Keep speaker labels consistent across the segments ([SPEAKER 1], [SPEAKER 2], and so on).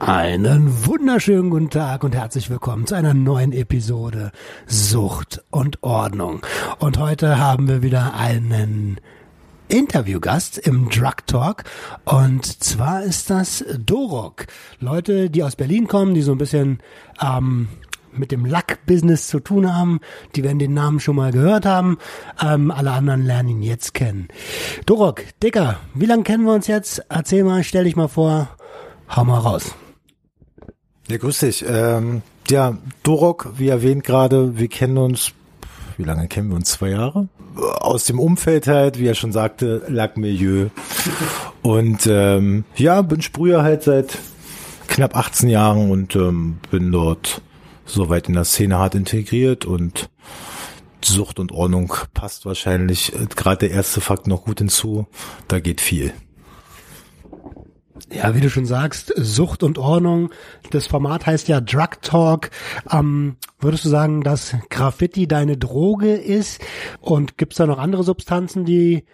[SPEAKER 1] Einen wunderschönen guten Tag und herzlich willkommen zu einer neuen Episode Sucht und Ordnung. Und heute haben wir wieder einen Interviewgast im Drug Talk und zwar ist das Dorok. Leute, die aus Berlin kommen, die so ein bisschen ähm, mit dem Lack-Business zu tun haben, die werden den Namen schon mal gehört haben. Ähm, alle anderen lernen ihn jetzt kennen. Dorok, Dicker, wie lange kennen wir uns jetzt? Erzähl mal, stell dich mal vor, hau mal raus.
[SPEAKER 2] Ja, grüß dich. Ähm, ja, Dorok, wie erwähnt gerade, wir kennen uns, wie lange kennen wir uns? Zwei Jahre? Aus dem Umfeld halt, wie er schon sagte, Lackmilieu. Und ähm, ja, bin Sprüher halt seit knapp 18 Jahren und ähm, bin dort soweit in der Szene hart integriert und Sucht und Ordnung passt wahrscheinlich äh, gerade der erste Fakt noch gut hinzu. Da geht viel.
[SPEAKER 1] Ja, wie du schon sagst, Sucht und Ordnung. Das Format heißt ja Drug Talk. Ähm, würdest du sagen, dass Graffiti deine Droge ist? Und gibt's da noch andere Substanzen, die,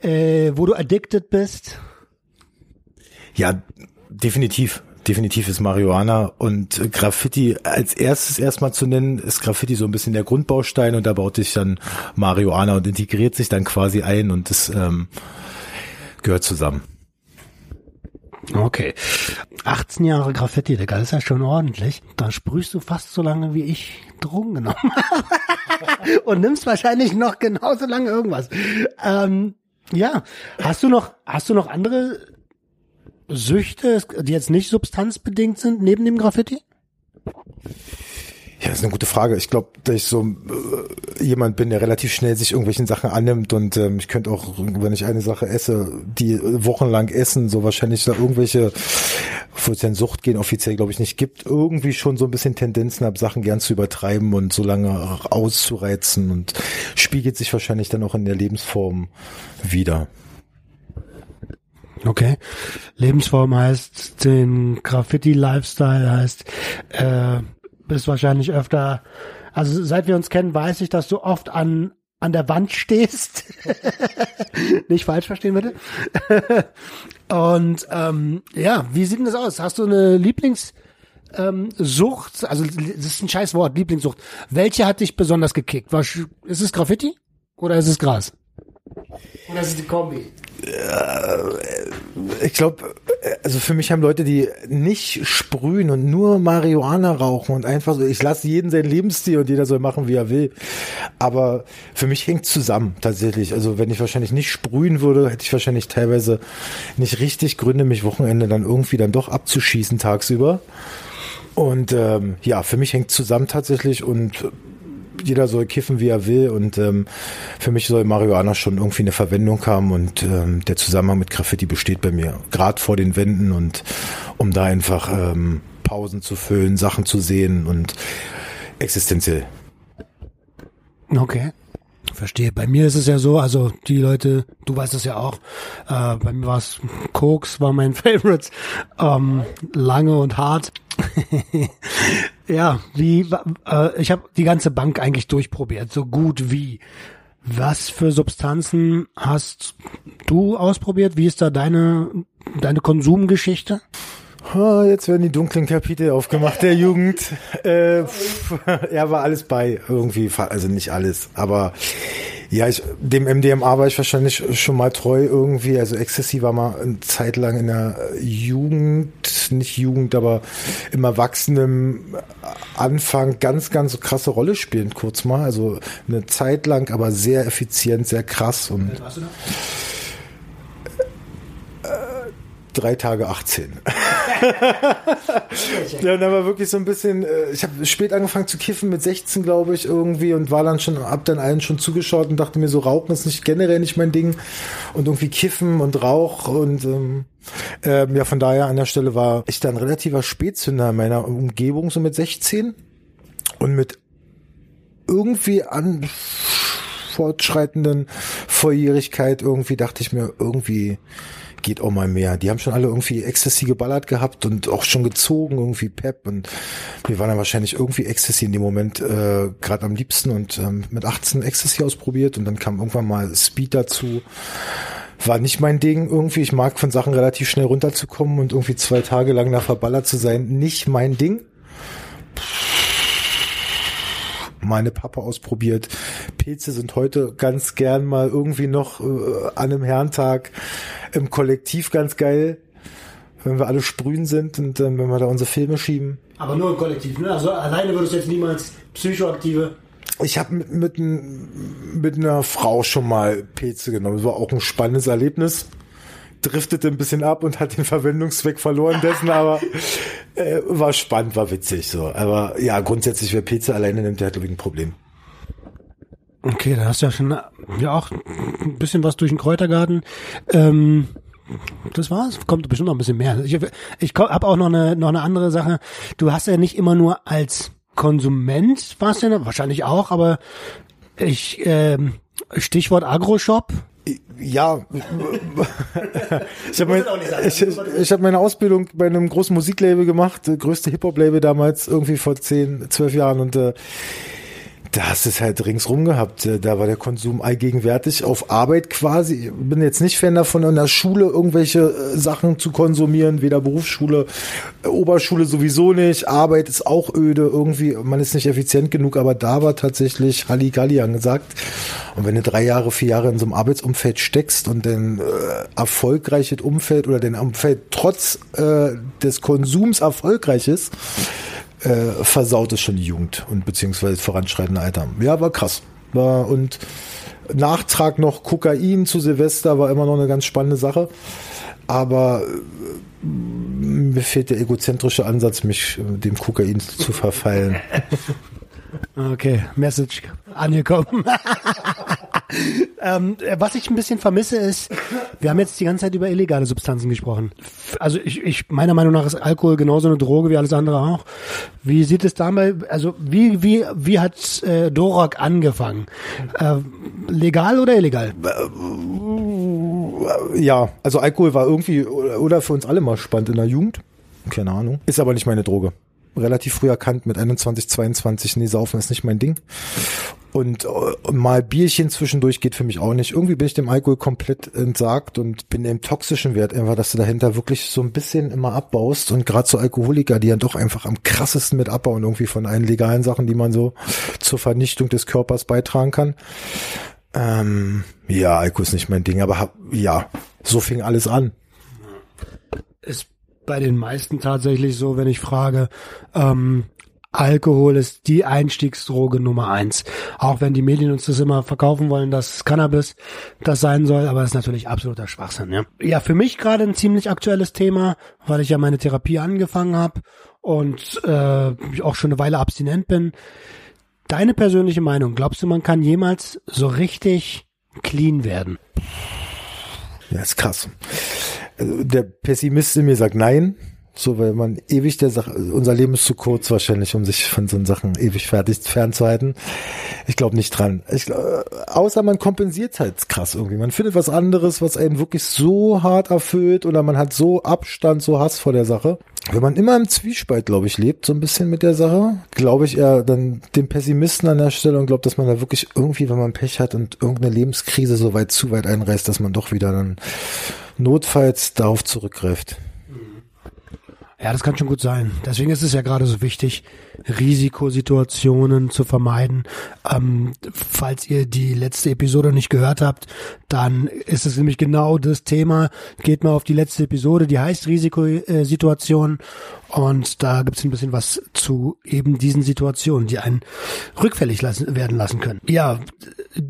[SPEAKER 1] äh, wo du addicted bist?
[SPEAKER 2] Ja, definitiv. Definitiv ist Marihuana und Graffiti als erstes erstmal zu nennen, ist Graffiti so ein bisschen der Grundbaustein und da baut sich dann Marihuana und integriert sich dann quasi ein und das ähm, gehört zusammen.
[SPEAKER 1] Okay. 18 Jahre Graffiti, Digga, das ist ja schon ordentlich. Da sprühst du fast so lange, wie ich Drogen genommen habe. Und nimmst wahrscheinlich noch genauso lange irgendwas. Ähm, ja. Hast du noch, hast du noch andere Süchte, die jetzt nicht substanzbedingt sind, neben dem Graffiti?
[SPEAKER 2] Ja, ist eine gute Frage. Ich glaube, dass ich so äh, jemand bin, der relativ schnell sich irgendwelchen Sachen annimmt und ähm, ich könnte auch, wenn ich eine Sache esse, die wochenlang essen, so wahrscheinlich da irgendwelche, wo es in Sucht gehen, offiziell glaube ich nicht gibt, irgendwie schon so ein bisschen Tendenzen habe, Sachen gern zu übertreiben und so lange auszureizen und spiegelt sich wahrscheinlich dann auch in der Lebensform wieder.
[SPEAKER 1] Okay. Lebensform heißt den Graffiti-Lifestyle heißt äh, bist wahrscheinlich öfter, also seit wir uns kennen, weiß ich, dass du oft an an der Wand stehst. Nicht falsch verstehen bitte. Und ähm, ja, wie sieht denn das aus? Hast du eine Lieblingssucht? Ähm, also das ist ein scheiß Wort, Lieblingssucht. Welche hat dich besonders gekickt? War, ist es Graffiti oder ist es Gras? Oder ist es die Kombi?
[SPEAKER 2] Ich glaube, also für mich haben Leute, die nicht sprühen und nur Marihuana rauchen und einfach so, ich lasse jeden seinen Lebensstil und jeder soll machen, wie er will. Aber für mich hängt zusammen tatsächlich. Also wenn ich wahrscheinlich nicht sprühen würde, hätte ich wahrscheinlich teilweise nicht richtig Gründe, mich Wochenende dann irgendwie dann doch abzuschießen tagsüber. Und ähm, ja, für mich hängt zusammen tatsächlich und jeder soll kiffen, wie er will. Und ähm, für mich soll Marihuana schon irgendwie eine Verwendung haben. Und ähm, der Zusammenhang mit Graffiti besteht bei mir. Gerade vor den Wänden und um da einfach ähm, Pausen zu füllen, Sachen zu sehen und existenziell.
[SPEAKER 1] Okay. Verstehe. Bei mir ist es ja so, also die Leute, du weißt es ja auch, äh, bei mir war es Koks, war mein Favorite, ähm, lange und hart. ja, wie, äh, ich habe die ganze Bank eigentlich durchprobiert, so gut wie. Was für Substanzen hast du ausprobiert? Wie ist da deine, deine Konsumgeschichte?
[SPEAKER 2] Oh, jetzt werden die dunklen Kapitel aufgemacht der Jugend. Äh, er war alles bei irgendwie, also nicht alles, aber ja, ich, dem MDMA war ich wahrscheinlich schon mal treu irgendwie. Also Ecstasy war mal eine Zeit lang in der Jugend, nicht Jugend, aber im Erwachsenen Anfang ganz, ganz krasse Rolle spielen, kurz mal. Also eine Zeit lang, aber sehr effizient, sehr krass und. Da? drei Tage 18. ja, dann war wirklich so ein bisschen, äh, ich habe spät angefangen zu kiffen mit 16, glaube ich, irgendwie und war dann schon, hab dann allen schon zugeschaut und dachte mir so, Rauchen ist nicht generell nicht mein Ding. Und irgendwie kiffen und Rauch und ähm, ähm, ja, von daher an der Stelle war ich dann relativer Spätzünder in meiner Umgebung, so mit 16 und mit irgendwie an fortschreitenden Volljährigkeit irgendwie dachte ich mir, irgendwie geht auch mal mehr. Die haben schon alle irgendwie Ecstasy geballert gehabt und auch schon gezogen, irgendwie Pep und wir waren dann wahrscheinlich irgendwie Ecstasy in dem Moment äh, gerade am liebsten und ähm, mit 18 Ecstasy ausprobiert und dann kam irgendwann mal Speed dazu. War nicht mein Ding irgendwie. Ich mag von Sachen relativ schnell runterzukommen und irgendwie zwei Tage lang da verballert zu sein. Nicht mein Ding meine Papa ausprobiert. Pilze sind heute ganz gern mal irgendwie noch äh, an einem Herrentag im Kollektiv ganz geil, wenn wir alle sprühen sind und dann, wenn wir da unsere Filme schieben.
[SPEAKER 1] Aber nur im Kollektiv, ne? Also alleine würdest du jetzt niemals psychoaktive.
[SPEAKER 2] Ich habe mit, mit, mit einer Frau schon mal Pilze genommen. Das war auch ein spannendes Erlebnis driftete ein bisschen ab und hat den Verwendungszweck verloren dessen, aber äh, war spannend, war witzig so. Aber ja, grundsätzlich, wer Pizza alleine nimmt, der hat ich ein Problem.
[SPEAKER 1] Okay, da hast du ja schon ja auch ein bisschen was durch den Kräutergarten. Ähm, das war's. Kommt bestimmt noch ein bisschen mehr. Ich, ich habe auch noch eine noch eine andere Sache. Du hast ja nicht immer nur als Konsument, warst ja wahrscheinlich auch, aber ich ähm, Stichwort Agroshop
[SPEAKER 2] ja, ich habe mein, ich, ich hab meine Ausbildung bei einem großen Musiklabel gemacht, größte Hip-Hop-Label damals, irgendwie vor zehn, zwölf Jahren. Und äh, da hast du es halt ringsrum gehabt. Da war der Konsum allgegenwärtig auf Arbeit quasi. Ich bin jetzt nicht Fan davon, in der Schule irgendwelche äh, Sachen zu konsumieren, weder Berufsschule, äh, Oberschule sowieso nicht. Arbeit ist auch öde, irgendwie, man ist nicht effizient genug, aber da war tatsächlich Halligalli angesagt. Und wenn du drei Jahre, vier Jahre in so einem Arbeitsumfeld steckst und dein äh, erfolgreiches Umfeld oder dein Umfeld trotz äh, des Konsums erfolgreich ist, äh, versaut es schon die Jugend und beziehungsweise voranschreitende Alter. Ja, war krass. War und Nachtrag noch Kokain zu Silvester war immer noch eine ganz spannende Sache. Aber äh, mir fehlt der egozentrische Ansatz, mich äh, dem Kokain zu verfallen.
[SPEAKER 1] Okay, Message angekommen. ähm, was ich ein bisschen vermisse ist, wir haben jetzt die ganze Zeit über illegale Substanzen gesprochen. Also ich, ich meiner Meinung nach ist Alkohol genauso eine Droge wie alles andere auch. Wie sieht es dabei, also wie wie wie hat äh, Dorok angefangen? Äh, legal oder illegal?
[SPEAKER 2] Ja, also Alkohol war irgendwie oder für uns alle mal spannend in der Jugend. Keine Ahnung. Ist aber nicht meine Droge relativ früh erkannt mit 21, 22, nee, saufen ist nicht mein Ding. Und äh, mal Bierchen zwischendurch geht für mich auch nicht. Irgendwie bin ich dem Alkohol komplett entsagt und bin im toxischen Wert einfach, dass du dahinter wirklich so ein bisschen immer abbaust und gerade so Alkoholiker, die ja doch einfach am krassesten mit abbauen irgendwie von allen legalen Sachen, die man so zur Vernichtung des Körpers beitragen kann. Ähm, ja, Alkohol ist nicht mein Ding, aber ja, so fing alles an.
[SPEAKER 1] Es bei den meisten tatsächlich so, wenn ich frage, ähm, Alkohol ist die Einstiegsdroge Nummer eins. Auch wenn die Medien uns das immer verkaufen wollen, dass Cannabis das sein soll, aber das ist natürlich absoluter Schwachsinn. Ja, ja für mich gerade ein ziemlich aktuelles Thema, weil ich ja meine Therapie angefangen habe und äh, auch schon eine Weile abstinent bin. Deine persönliche Meinung, glaubst du, man kann jemals so richtig clean werden?
[SPEAKER 2] Ja, ist krass also der Pessimist in mir sagt nein, so weil man ewig der Sache, unser Leben ist zu kurz wahrscheinlich, um sich von so Sachen ewig fertig fernzuhalten. Ich glaube nicht dran. Ich, glaub, außer man kompensiert halt krass irgendwie. Man findet was anderes, was einen wirklich so hart erfüllt oder man hat so Abstand, so Hass vor der Sache. Wenn man immer im Zwiespalt, glaube ich, lebt, so ein bisschen mit der Sache, glaube ich eher dann den Pessimisten an der Stelle und glaube, dass man da wirklich irgendwie, wenn man Pech hat und irgendeine Lebenskrise so weit zu weit einreißt, dass man doch wieder dann notfalls darauf zurückgreift.
[SPEAKER 1] Ja, das kann schon gut sein. Deswegen ist es ja gerade so wichtig, Risikosituationen zu vermeiden. Ähm, falls ihr die letzte Episode nicht gehört habt, dann ist es nämlich genau das Thema. Geht mal auf die letzte Episode, die heißt Risikosituationen. Und da gibt es ein bisschen was zu eben diesen Situationen, die einen rückfällig lassen, werden lassen können. Ja,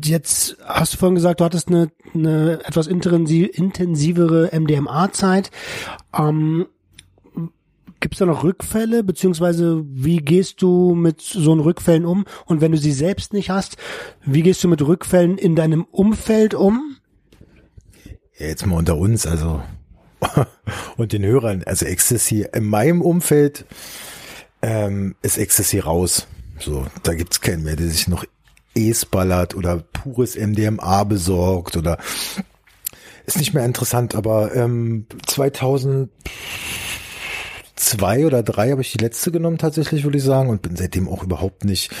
[SPEAKER 1] jetzt hast du vorhin gesagt, du hattest eine, eine etwas intensivere MDMA-Zeit. Ähm, Gibt es da noch Rückfälle, beziehungsweise wie gehst du mit so einen Rückfällen um? Und wenn du sie selbst nicht hast, wie gehst du mit Rückfällen in deinem Umfeld um?
[SPEAKER 2] Ja, jetzt mal unter uns, also und den Hörern, also Ecstasy in meinem Umfeld ähm, ist Ecstasy raus. So, da gibt's keinen mehr, der sich noch Ace ballert oder pures MDMA besorgt oder ist nicht mehr interessant, aber ähm, 2002 oder drei habe ich die letzte genommen tatsächlich, würde ich sagen, und bin seitdem auch überhaupt nicht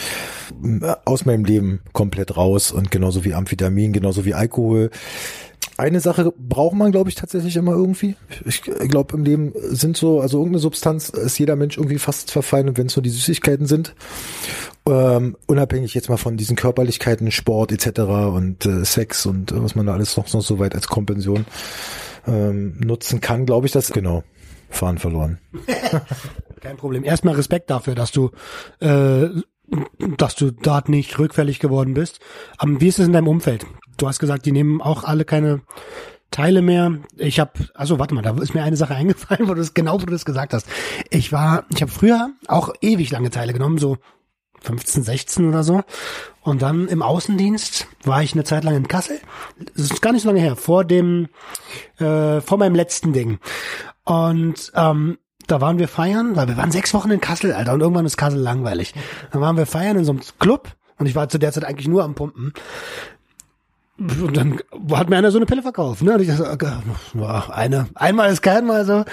[SPEAKER 2] aus meinem Leben komplett raus und genauso wie Amphetamin, genauso wie Alkohol. Eine Sache braucht man, glaube ich, tatsächlich immer irgendwie. Ich glaube, im Leben sind so, also irgendeine Substanz ist jeder Mensch irgendwie fast verfallen wenn es so die Süßigkeiten sind, ähm, unabhängig jetzt mal von diesen Körperlichkeiten, Sport etc. und äh, Sex und äh, was man da alles noch, noch so weit als Kompension ähm, nutzen kann, glaube ich, das genau. Fahren verloren.
[SPEAKER 1] Kein Problem. Erstmal Respekt dafür, dass du äh, dass du dort nicht rückfällig geworden bist. Aber wie ist es in deinem Umfeld? Du hast gesagt, die nehmen auch alle keine Teile mehr. Ich habe, also warte mal, da ist mir eine Sache eingefallen, wo du es genau, wo du das gesagt hast. Ich war, ich habe früher auch ewig lange Teile genommen, so 15, 16 oder so. Und dann im Außendienst war ich eine Zeit lang in Kassel. Das ist gar nicht so lange her, vor dem, äh, vor meinem letzten Ding. Und ähm, da waren wir feiern, weil wir waren sechs Wochen in Kassel, Alter, und irgendwann ist Kassel langweilig. Dann waren wir feiern in so einem Club und ich war zu der Zeit eigentlich nur am Pumpen. Und dann hat mir einer so eine Pille verkauft, ne? Und ich dachte, eine, einmal ist kein Mal so.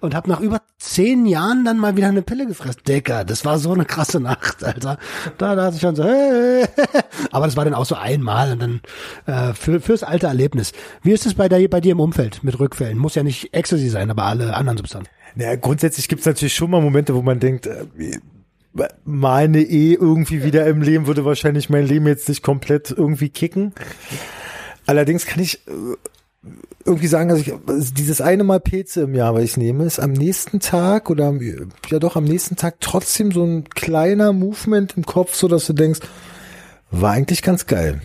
[SPEAKER 1] Und habe nach über zehn Jahren dann mal wieder eine Pille gefressen. Dicker, das war so eine krasse Nacht, Alter. Da dachte ich schon so, hey. Aber das war dann auch so einmal und dann äh, für, fürs alte Erlebnis. Wie ist es bei, bei dir im Umfeld mit Rückfällen? Muss ja nicht Ecstasy sein, aber alle anderen Substanzen.
[SPEAKER 2] Naja, grundsätzlich gibt's natürlich schon mal Momente, wo man denkt, äh, meine eh irgendwie wieder im Leben würde wahrscheinlich mein Leben jetzt nicht komplett irgendwie kicken. Allerdings kann ich äh, irgendwie sagen, dass ich also dieses eine Mal Pilze im Jahr, was ich nehme, ist am nächsten Tag oder ja doch am nächsten Tag trotzdem so ein kleiner Movement im Kopf, so dass du denkst, war eigentlich ganz geil.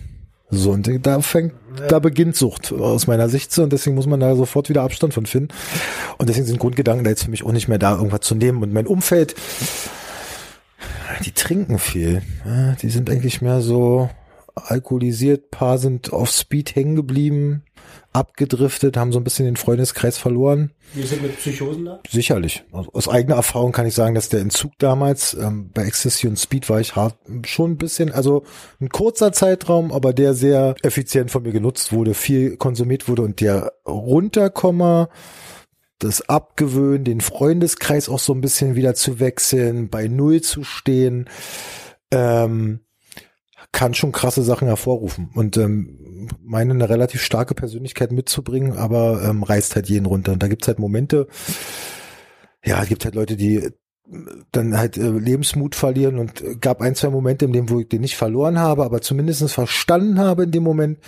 [SPEAKER 2] So, und da fängt, da beginnt Sucht aus meiner Sicht und deswegen muss man da sofort wieder Abstand von finden. Und deswegen sind Grundgedanken da jetzt für mich auch nicht mehr da, irgendwas zu nehmen. Und mein Umfeld, die trinken viel. Die sind eigentlich mehr so alkoholisiert, paar sind auf Speed hängen geblieben, abgedriftet, haben so ein bisschen den Freundeskreis verloren.
[SPEAKER 1] Wir sind mit Psychosen da?
[SPEAKER 2] Sicherlich. Also aus eigener Erfahrung kann ich sagen, dass der Entzug damals ähm, bei Ecstasy und Speed war ich hart schon ein bisschen, also ein kurzer Zeitraum, aber der sehr effizient von mir genutzt wurde, viel konsumiert wurde und der Runterkommer das Abgewöhnen, den Freundeskreis auch so ein bisschen wieder zu wechseln, bei Null zu stehen, ähm, kann schon krasse Sachen hervorrufen. Und ähm, meine eine relativ starke Persönlichkeit mitzubringen, aber ähm, reißt halt jeden runter. Und da gibt's halt Momente, ja, es gibt halt Leute, die dann halt äh, Lebensmut verlieren und gab ein, zwei Momente, in dem wo ich den nicht verloren habe, aber zumindestens verstanden habe in dem Moment,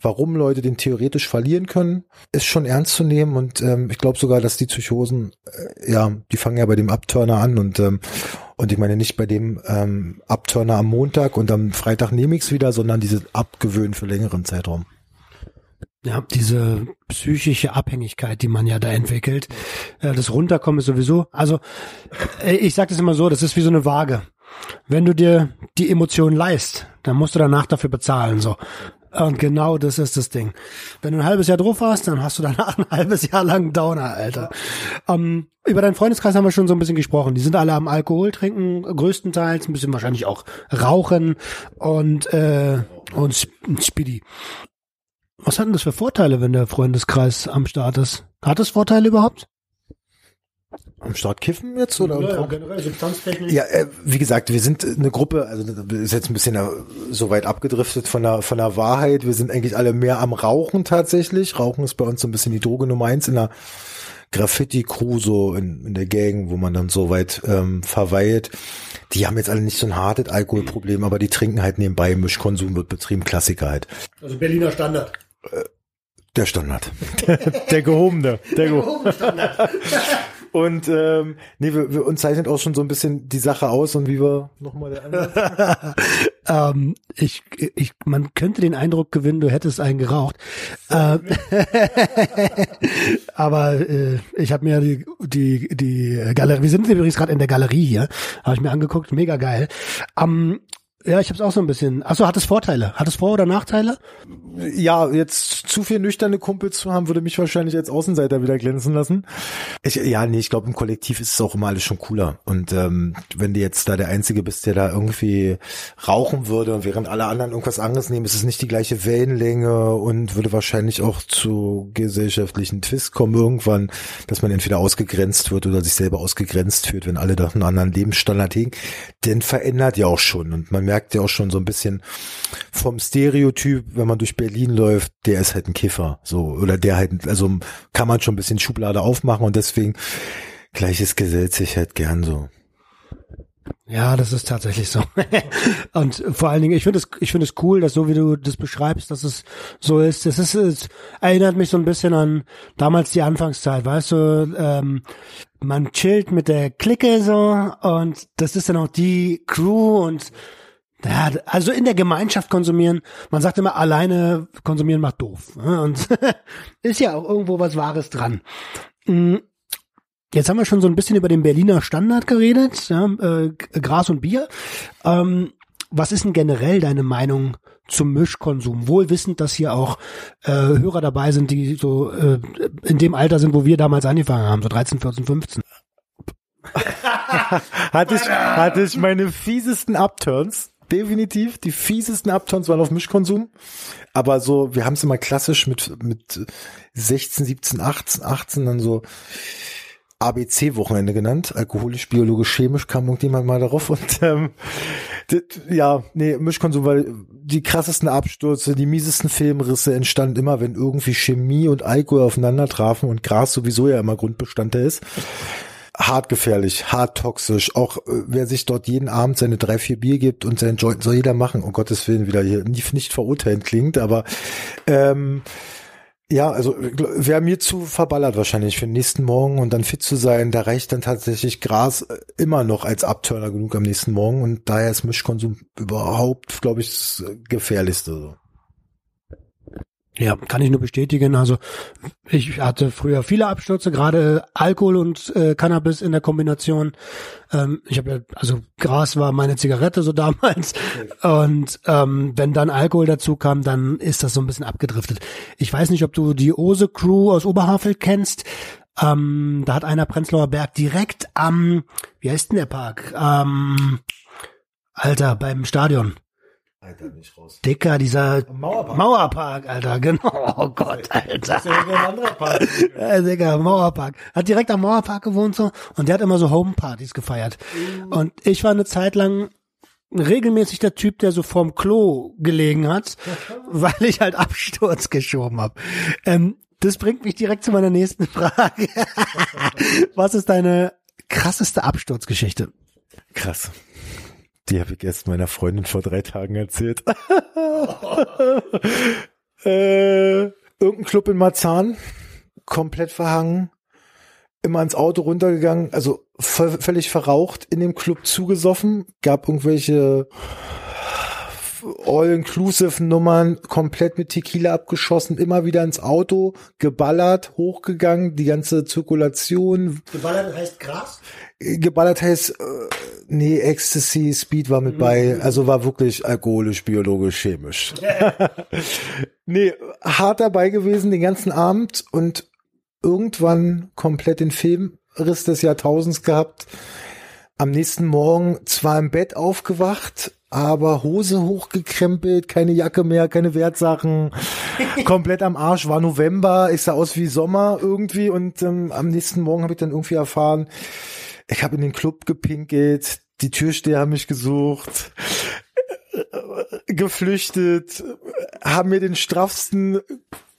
[SPEAKER 2] warum Leute den theoretisch verlieren können, ist schon ernst zu nehmen und ähm, ich glaube sogar, dass die Psychosen, äh, ja, die fangen ja bei dem Abturner an und ähm, und ich meine nicht bei dem ähm, Abturner am Montag und am Freitag nehme ich es wieder, sondern diese Abgewöhnen für längeren Zeitraum.
[SPEAKER 1] Ja, diese psychische Abhängigkeit, die man ja da entwickelt, äh, das Runterkommen ist sowieso, also äh, ich sage das immer so, das ist wie so eine Waage. Wenn du dir die Emotion leist, dann musst du danach dafür bezahlen. So. Und genau das ist das Ding. Wenn du ein halbes Jahr drauf hast, dann hast du danach ein halbes Jahr lang Downer, Alter. Ähm, über deinen Freundeskreis haben wir schon so ein bisschen gesprochen. Die sind alle am Alkohol trinken, größtenteils, ein bisschen wahrscheinlich auch rauchen und, äh, und Speedy. Was hat denn das für Vorteile, wenn der Freundeskreis am Start ist? Hat das Vorteile überhaupt?
[SPEAKER 2] Am Start kiffen jetzt oder?
[SPEAKER 1] Ja, ja generell Substanztechnik.
[SPEAKER 2] Ja, äh, wie gesagt, wir sind eine Gruppe, also ist jetzt ein bisschen so weit abgedriftet von der von der Wahrheit. Wir sind eigentlich alle mehr am Rauchen tatsächlich. Rauchen ist bei uns so ein bisschen die Droge Nummer eins in der Graffiti-Crew so in, in der Gang, wo man dann so weit ähm, verweilt. Die haben jetzt alle nicht so ein hartes Alkoholproblem, aber die trinken halt nebenbei. Mischkonsum wird betrieben, Klassiker halt.
[SPEAKER 1] Also Berliner Standard.
[SPEAKER 2] Äh, der Standard. der gehobene. Der, gehobene Standard. Und ähm, nee, wir, wir uns zeichnet auch schon so ein bisschen die Sache aus und wie wir nochmal der
[SPEAKER 1] andere. ähm, ich, ich, man könnte den Eindruck gewinnen, du hättest einen geraucht. Ähm, aber äh, ich habe mir die, die, die Galerie, wir sind übrigens gerade in der Galerie hier, habe ich mir angeguckt, mega geil. Ähm, Ja, ich habe es auch so ein bisschen. Achso, hat es Vorteile? Hat es Vor- oder Nachteile?
[SPEAKER 2] Ja, jetzt zu viel nüchterne Kumpels zu haben, würde mich wahrscheinlich als Außenseiter wieder glänzen lassen. Ich, ja, nee, ich glaube, im Kollektiv ist es auch immer alles schon cooler. Und ähm, wenn du jetzt da der Einzige bist, der da irgendwie rauchen würde während alle anderen irgendwas anderes nehmen, ist es nicht die gleiche Wellenlänge und würde wahrscheinlich auch zu gesellschaftlichen Twist kommen irgendwann, dass man entweder ausgegrenzt wird oder sich selber ausgegrenzt fühlt, wenn alle doch einen anderen Lebensstandard hegen. Denn verändert ja auch schon. Und man merkt ja auch schon so ein bisschen vom Stereotyp, wenn man durch Berlin läuft, der ist halt ein Kiffer. So, oder der halt, also kann man schon ein bisschen Schublade aufmachen und deswegen gleiches gesellt sich halt gern so.
[SPEAKER 1] Ja, das ist tatsächlich so. und vor allen Dingen, ich finde es, ich finde es cool, dass so wie du das beschreibst, dass es so ist. Das ist, es erinnert mich so ein bisschen an damals die Anfangszeit, weißt du, ähm, man chillt mit der Clique so und das ist dann auch die Crew und ja, also in der Gemeinschaft konsumieren. Man sagt immer, alleine konsumieren macht doof. ne? Und ist ja auch irgendwo was Wahres dran. Mm, Jetzt haben wir schon so ein bisschen über den Berliner Standard geredet, ja, äh, G- Gras und Bier. Ähm, was ist denn generell deine Meinung zum Mischkonsum? Wohl wissend, dass hier auch äh, Hörer dabei sind, die so äh, in dem Alter sind, wo wir damals angefangen haben, so 13, 14, 15.
[SPEAKER 2] Hatte ich, hatte ich meine fiesesten Upturns. Definitiv. Die fiesesten Upturns waren auf Mischkonsum. Aber so, wir haben es immer klassisch mit, mit 16, 17, 18, 18 dann so ABC-Wochenende genannt. Alkoholisch, biologisch, chemisch kam irgendjemand mal darauf und ähm, das, ja, nee, Mischkonsum, weil die krassesten Abstürze, die miesesten Filmrisse entstanden immer, wenn irgendwie Chemie und Alkohol aufeinander trafen und Gras sowieso ja immer Grundbestandteil ist hart gefährlich, hart toxisch. Auch äh, wer sich dort jeden Abend seine drei, vier Bier gibt und seinen Joint soll jeder machen. Um Gottes Willen wieder hier nicht, nicht verurteilen klingt, aber ähm, ja, also wäre mir zu verballert wahrscheinlich für den nächsten Morgen und dann fit zu sein, da reicht dann tatsächlich Gras äh, immer noch als Abturner genug am nächsten Morgen und daher ist Mischkonsum überhaupt, glaube ich, das gefährlichste. So.
[SPEAKER 1] Ja, kann ich nur bestätigen. Also ich hatte früher viele Abstürze, gerade Alkohol und äh, Cannabis in der Kombination. Ähm, ich habe also Gras war meine Zigarette so damals. Und ähm, wenn dann Alkohol dazu kam, dann ist das so ein bisschen abgedriftet. Ich weiß nicht, ob du die Ose Crew aus Oberhavel kennst. Ähm, da hat einer Prenzlauer Berg direkt am, wie heißt denn der Park? Ähm, Alter, beim Stadion.
[SPEAKER 2] Alter, nicht raus.
[SPEAKER 1] Dicker, dieser
[SPEAKER 2] Mauerpark.
[SPEAKER 1] Mauerpark, Alter, genau. Oh Gott, Alter.
[SPEAKER 2] ein anderer Park.
[SPEAKER 1] Ja, Digga, Mauerpark. Hat direkt am Mauerpark gewohnt so und der hat immer so Homepartys gefeiert. Und ich war eine Zeit lang regelmäßig der Typ, der so vorm Klo gelegen hat, weil ich halt Absturz geschoben habe. Ähm, das bringt mich direkt zu meiner nächsten Frage. Was ist deine krasseste Absturzgeschichte?
[SPEAKER 2] Krass. Die habe ich erst meiner Freundin vor drei Tagen erzählt. äh, irgendein Club in Marzahn, komplett verhangen, immer ins Auto runtergegangen, also völlig verraucht, in dem Club zugesoffen, gab irgendwelche All-Inclusive-Nummern, komplett mit Tequila abgeschossen, immer wieder ins Auto, geballert, hochgegangen, die ganze Zirkulation,
[SPEAKER 1] Geballert heißt Gras?
[SPEAKER 2] Geballert heißt, äh, nee, Ecstasy, Speed war mit bei, also war wirklich alkoholisch, biologisch, chemisch. nee, hart dabei gewesen den ganzen Abend und irgendwann komplett den Filmriss des Jahrtausends gehabt. Am nächsten Morgen zwar im Bett aufgewacht, aber Hose hochgekrempelt, keine Jacke mehr, keine Wertsachen, komplett am Arsch. War November, ich sah aus wie Sommer irgendwie und ähm, am nächsten Morgen habe ich dann irgendwie erfahren, ich habe in den Club gepinkelt, die Türsteher haben mich gesucht, äh, geflüchtet, haben mir den straffsten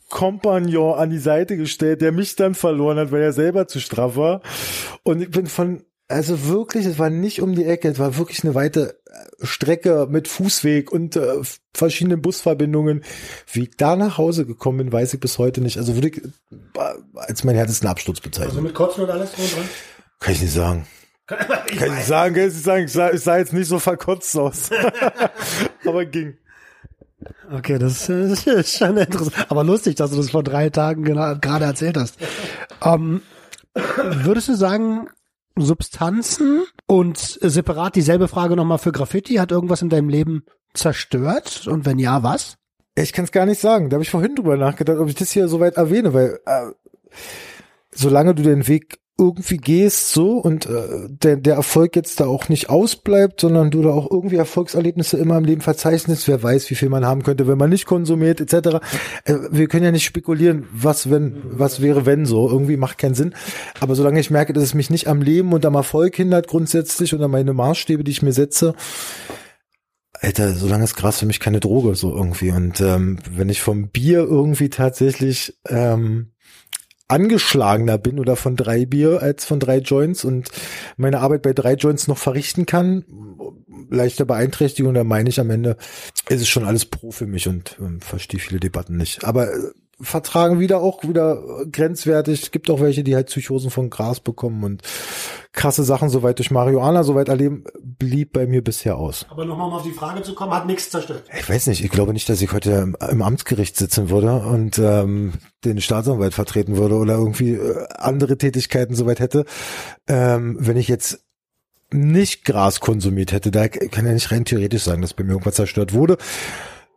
[SPEAKER 2] Kompagnon an die Seite gestellt, der mich dann verloren hat, weil er selber zu straff war. Und ich bin von, also wirklich, es war nicht um die Ecke, es war wirklich eine weite Strecke mit Fußweg und äh, verschiedenen Busverbindungen. Wie ich da nach Hause gekommen bin, weiß ich bis heute nicht. Also würde ich äh, als mein härtesten Absturz bezeichnen.
[SPEAKER 1] Also mit Kotzen und alles drum dran?
[SPEAKER 2] Kann ich nicht sagen. Kann ich nicht sagen, kann ich nicht sagen. Ich sah, ich sah jetzt nicht so verkotzt aus. Aber ging.
[SPEAKER 1] Okay, das ist schon interessant. Aber lustig, dass du das vor drei Tagen gena- gerade erzählt hast. Ähm, würdest du sagen, Substanzen? Und separat dieselbe Frage nochmal für Graffiti. Hat irgendwas in deinem Leben zerstört? Und wenn ja, was?
[SPEAKER 2] Ich kann es gar nicht sagen. Da habe ich vorhin drüber nachgedacht, ob ich das hier soweit erwähne, weil äh, solange du den Weg irgendwie gehst so und äh, der, der Erfolg jetzt da auch nicht ausbleibt, sondern du da auch irgendwie Erfolgserlebnisse immer im Leben verzeichnest, wer weiß, wie viel man haben könnte, wenn man nicht konsumiert etc. Äh, wir können ja nicht spekulieren, was wenn, was wäre wenn so, irgendwie macht keinen Sinn. Aber solange ich merke, dass es mich nicht am Leben und am Erfolg hindert grundsätzlich und an meine Maßstäbe, die ich mir setze, Alter, solange ist Gras für mich keine Droge so irgendwie. Und ähm, wenn ich vom Bier irgendwie tatsächlich ähm, angeschlagener bin oder von drei Bier als von drei Joints und meine Arbeit bei drei Joints noch verrichten kann, leichte Beeinträchtigung, da meine ich am Ende, ist es schon alles pro für mich und ähm, verstehe viele Debatten nicht. Aber äh, vertragen wieder auch wieder grenzwertig. Es gibt auch welche, die halt Psychosen von Gras bekommen und krasse Sachen soweit durch Marihuana, soweit erleben, blieb bei mir bisher aus.
[SPEAKER 1] Aber nochmal um auf die Frage zu kommen, hat nichts zerstört.
[SPEAKER 2] Ich weiß nicht, ich glaube nicht, dass ich heute im, im Amtsgericht sitzen würde und ähm, den Staatsanwalt vertreten würde oder irgendwie äh, andere Tätigkeiten soweit hätte, ähm, wenn ich jetzt nicht Gras konsumiert hätte. Da kann ja nicht rein theoretisch sagen, dass bei mir irgendwas zerstört wurde.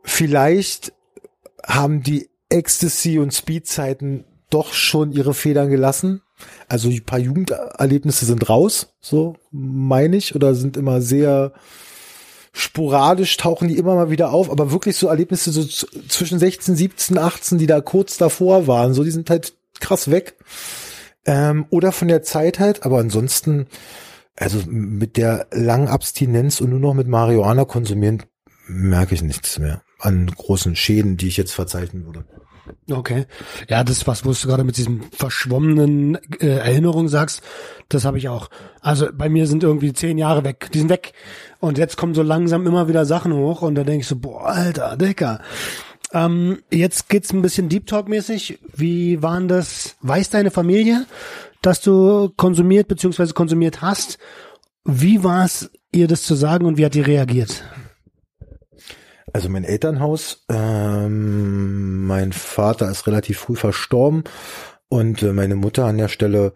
[SPEAKER 2] Vielleicht haben die Ecstasy- und Speed-Zeiten doch schon ihre Federn gelassen. Also ein paar Jugenderlebnisse sind raus, so meine ich, oder sind immer sehr sporadisch, tauchen die immer mal wieder auf, aber wirklich so Erlebnisse so zwischen 16, 17, 18, die da kurz davor waren, so die sind halt krass weg. Ähm, oder von der Zeit halt, aber ansonsten, also mit der langen Abstinenz und nur noch mit Marihuana konsumieren, merke ich nichts mehr an großen Schäden, die ich jetzt verzeichnen würde.
[SPEAKER 1] Okay. Ja, das, was wo du gerade mit diesem verschwommenen äh, Erinnerung sagst, das habe ich auch. Also bei mir sind irgendwie zehn Jahre weg. Die sind weg. Und jetzt kommen so langsam immer wieder Sachen hoch und da denke ich so, boah, Alter, Dicker. Ähm, jetzt geht's ein bisschen Deep Talk mäßig. Wie waren das? Weiß deine Familie, dass du konsumiert bzw. konsumiert hast? Wie war es, ihr das zu sagen und wie hat die reagiert?
[SPEAKER 2] Also mein Elternhaus, ähm, mein Vater ist relativ früh verstorben und äh, meine Mutter an der Stelle,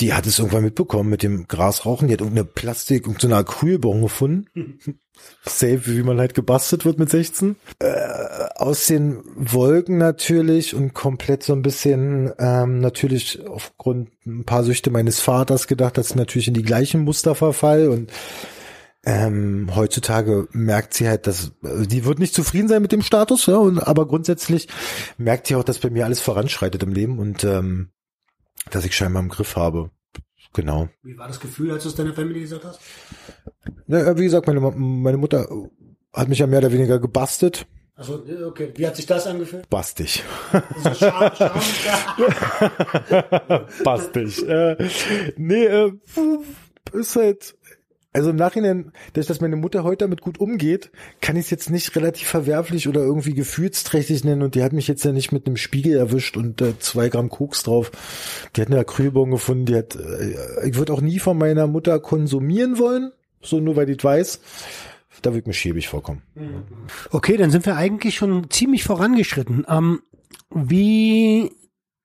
[SPEAKER 2] die hat es irgendwann mitbekommen mit dem Grasrauchen. Die hat irgendeine Plastik, irgendeine Acrylbon gefunden. Safe, wie man halt gebastelt wird mit 16. Äh, aus den Wolken natürlich und komplett so ein bisschen ähm, natürlich aufgrund ein paar Süchte meines Vaters gedacht, dass ich natürlich in die gleichen Muster verfall und ähm, heutzutage merkt sie halt, dass also die wird nicht zufrieden sein mit dem Status, ja, und, aber grundsätzlich merkt sie auch, dass bei mir alles voranschreitet im Leben und ähm, dass ich scheinbar im Griff habe. Genau.
[SPEAKER 1] Wie war das Gefühl, als du es deiner Familie gesagt hast?
[SPEAKER 2] Ja, wie gesagt, meine, meine Mutter hat mich ja mehr oder weniger gebastet.
[SPEAKER 1] Also okay. Wie hat sich das angefühlt?
[SPEAKER 2] Bastig.
[SPEAKER 1] Also Scham, Scham,
[SPEAKER 2] Bastig. Äh, nee, äh, ist halt also im Nachhinein, dass, dass meine Mutter heute damit gut umgeht, kann ich es jetzt nicht relativ verwerflich oder irgendwie gefühlsträchtig nennen und die hat mich jetzt ja nicht mit einem Spiegel erwischt und äh, zwei Gramm Koks drauf. Die hat eine Acrylbon gefunden, die hat, äh, ich würde auch nie von meiner Mutter konsumieren wollen, so nur weil die weiß. Da wird mir schäbig vorkommen.
[SPEAKER 1] Okay, dann sind wir eigentlich schon ziemlich vorangeschritten. Ähm, wie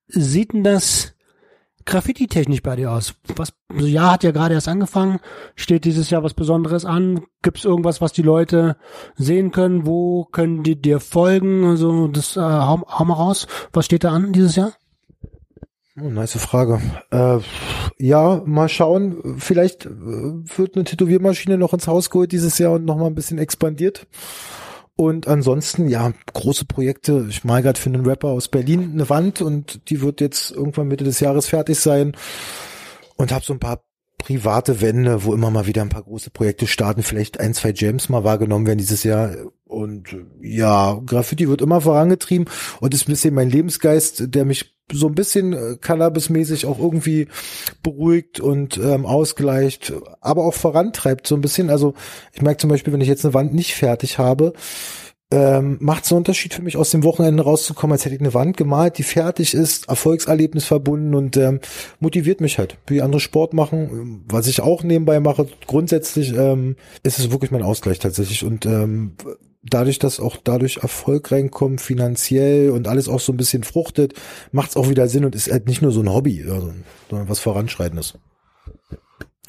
[SPEAKER 1] sieht denn das Graffiti-technisch bei dir aus? Was, also ja, hat ja gerade erst angefangen. Steht dieses Jahr was Besonderes an? Gibt es irgendwas, was die Leute sehen können? Wo können die dir folgen? Also das äh, hau, hau mal raus. Was steht da an dieses Jahr?
[SPEAKER 2] Oh, nice Frage. Äh, ja, mal schauen. Vielleicht äh, wird eine Tätowiermaschine noch ins Haus geholt dieses Jahr und noch mal ein bisschen expandiert. Und ansonsten, ja, große Projekte. Ich mal gerade für einen Rapper aus Berlin eine Wand und die wird jetzt irgendwann Mitte des Jahres fertig sein. Und habe so ein paar private Wände, wo immer mal wieder ein paar große Projekte starten, vielleicht ein, zwei Jams mal wahrgenommen werden dieses Jahr. Und ja, Graffiti wird immer vorangetrieben und ist ein bisschen mein Lebensgeist, der mich so ein bisschen äh, Cannabis-mäßig auch irgendwie beruhigt und ähm, ausgleicht, aber auch vorantreibt so ein bisschen. Also ich merke zum Beispiel, wenn ich jetzt eine Wand nicht fertig habe, ähm, macht so einen Unterschied für mich, aus dem Wochenende rauszukommen, als hätte ich eine Wand gemalt, die fertig ist, Erfolgserlebnis verbunden und ähm, motiviert mich halt, wie andere Sport machen, was ich auch nebenbei mache. Grundsätzlich ähm, ist es wirklich mein Ausgleich tatsächlich und ähm, dadurch, dass auch dadurch Erfolg reinkommt, finanziell und alles auch so ein bisschen fruchtet, macht es auch wieder Sinn und ist halt nicht nur so ein Hobby, also, sondern was Voranschreitendes.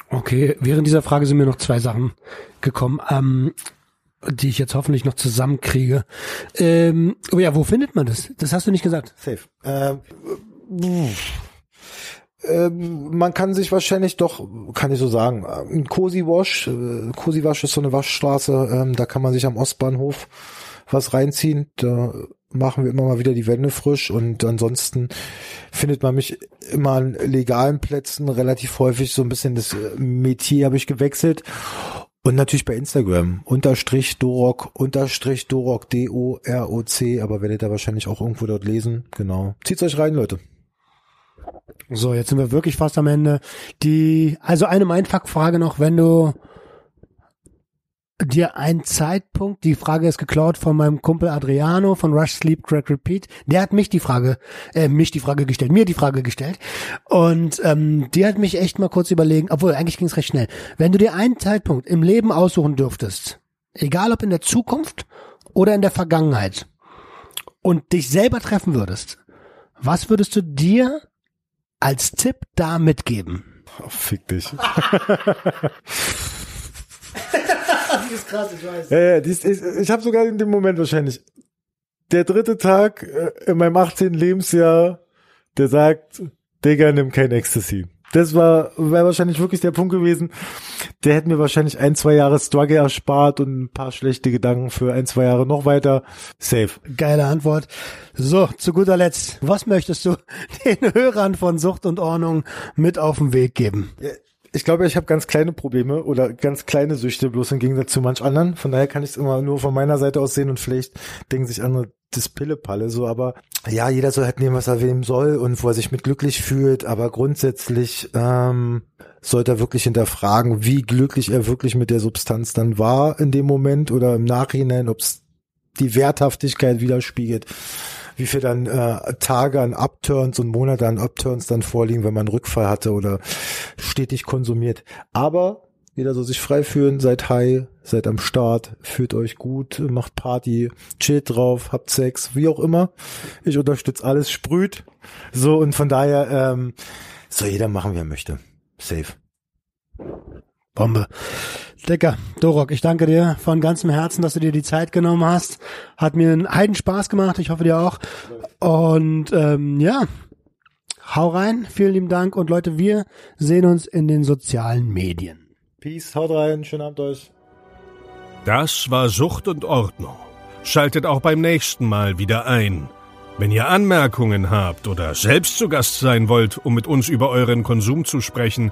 [SPEAKER 1] Okay, während dieser Frage sind mir noch zwei Sachen gekommen, ähm, die ich jetzt hoffentlich noch zusammenkriege. Ähm, oh ja, wo findet man das? Das hast du nicht gesagt.
[SPEAKER 2] Safe. Ähm, ähm, man kann sich wahrscheinlich doch, kann ich so sagen, ein Cosi Wash, äh, Cosi Wash ist so eine Waschstraße, ähm, da kann man sich am Ostbahnhof was reinziehen. Da machen wir immer mal wieder die Wände frisch und ansonsten findet man mich immer an legalen Plätzen relativ häufig so ein bisschen das äh, Metier habe ich gewechselt und natürlich bei Instagram. Unterstrich Dorok unterstrich Dorok D O R O C. Aber werdet ihr wahrscheinlich auch irgendwo dort lesen. Genau. Zieht's euch rein Leute.
[SPEAKER 1] So, jetzt sind wir wirklich fast am Ende. Die, also eine Mindfuck-Frage noch, wenn du dir einen Zeitpunkt, die Frage ist geklaut von meinem Kumpel Adriano von Rush Sleep Crack Repeat, der hat mich die Frage, äh, mich die Frage gestellt, mir die Frage gestellt und ähm, die hat mich echt mal kurz überlegen, obwohl eigentlich ging es recht schnell. Wenn du dir einen Zeitpunkt im Leben aussuchen dürftest, egal ob in der Zukunft oder in der Vergangenheit und dich selber treffen würdest, was würdest du dir als Tipp da mitgeben?
[SPEAKER 2] oh, fick dich
[SPEAKER 1] Das ist krass, ich weiß.
[SPEAKER 2] Ja, ja, dies, ich, ich habe sogar in dem Moment wahrscheinlich der dritte Tag äh, in meinem 18. Lebensjahr, der sagt, Digga, nimm kein Ecstasy. Das war wäre wahrscheinlich wirklich der Punkt gewesen. Der hätte mir wahrscheinlich ein, zwei Jahre Struggle erspart und ein paar schlechte Gedanken für ein, zwei Jahre noch weiter. Safe.
[SPEAKER 1] Geile Antwort. So, zu guter Letzt, was möchtest du den Hörern von Sucht und Ordnung mit auf den Weg geben?
[SPEAKER 2] Ich glaube, ich habe ganz kleine Probleme oder ganz kleine Süchte, bloß im Gegensatz zu manch anderen. Von daher kann ich es immer nur von meiner Seite aus sehen und vielleicht denken sich andere, das Pillepalle so, aber ja, jeder soll halt nehmen, was er nehmen soll und wo er sich mit glücklich fühlt, aber grundsätzlich ähm, sollte er wirklich hinterfragen, wie glücklich er wirklich mit der Substanz dann war in dem Moment oder im Nachhinein, ob es die Werthaftigkeit widerspiegelt, wie viel dann äh, Tage an Upturns und Monate an Upturns dann vorliegen, wenn man Rückfall hatte oder stetig konsumiert. Aber jeder soll sich frei fühlen, seid high, seid am Start, fühlt euch gut, macht Party, chillt drauf, habt Sex, wie auch immer. Ich unterstütze alles, sprüht. So und von daher ähm, soll jeder machen, wie er möchte. Safe.
[SPEAKER 1] Bombe. Dicker, Dorok, ich danke dir von ganzem Herzen, dass du dir die Zeit genommen hast. Hat mir einen Heiden Spaß gemacht, ich hoffe dir auch. Und ähm, ja, hau rein, vielen lieben Dank und Leute, wir sehen uns in den sozialen Medien.
[SPEAKER 2] Peace, haut rein, schönen Abend euch.
[SPEAKER 3] Das war Sucht und Ordnung. Schaltet auch beim nächsten Mal wieder ein. Wenn ihr Anmerkungen habt oder selbst zu Gast sein wollt, um mit uns über euren Konsum zu sprechen,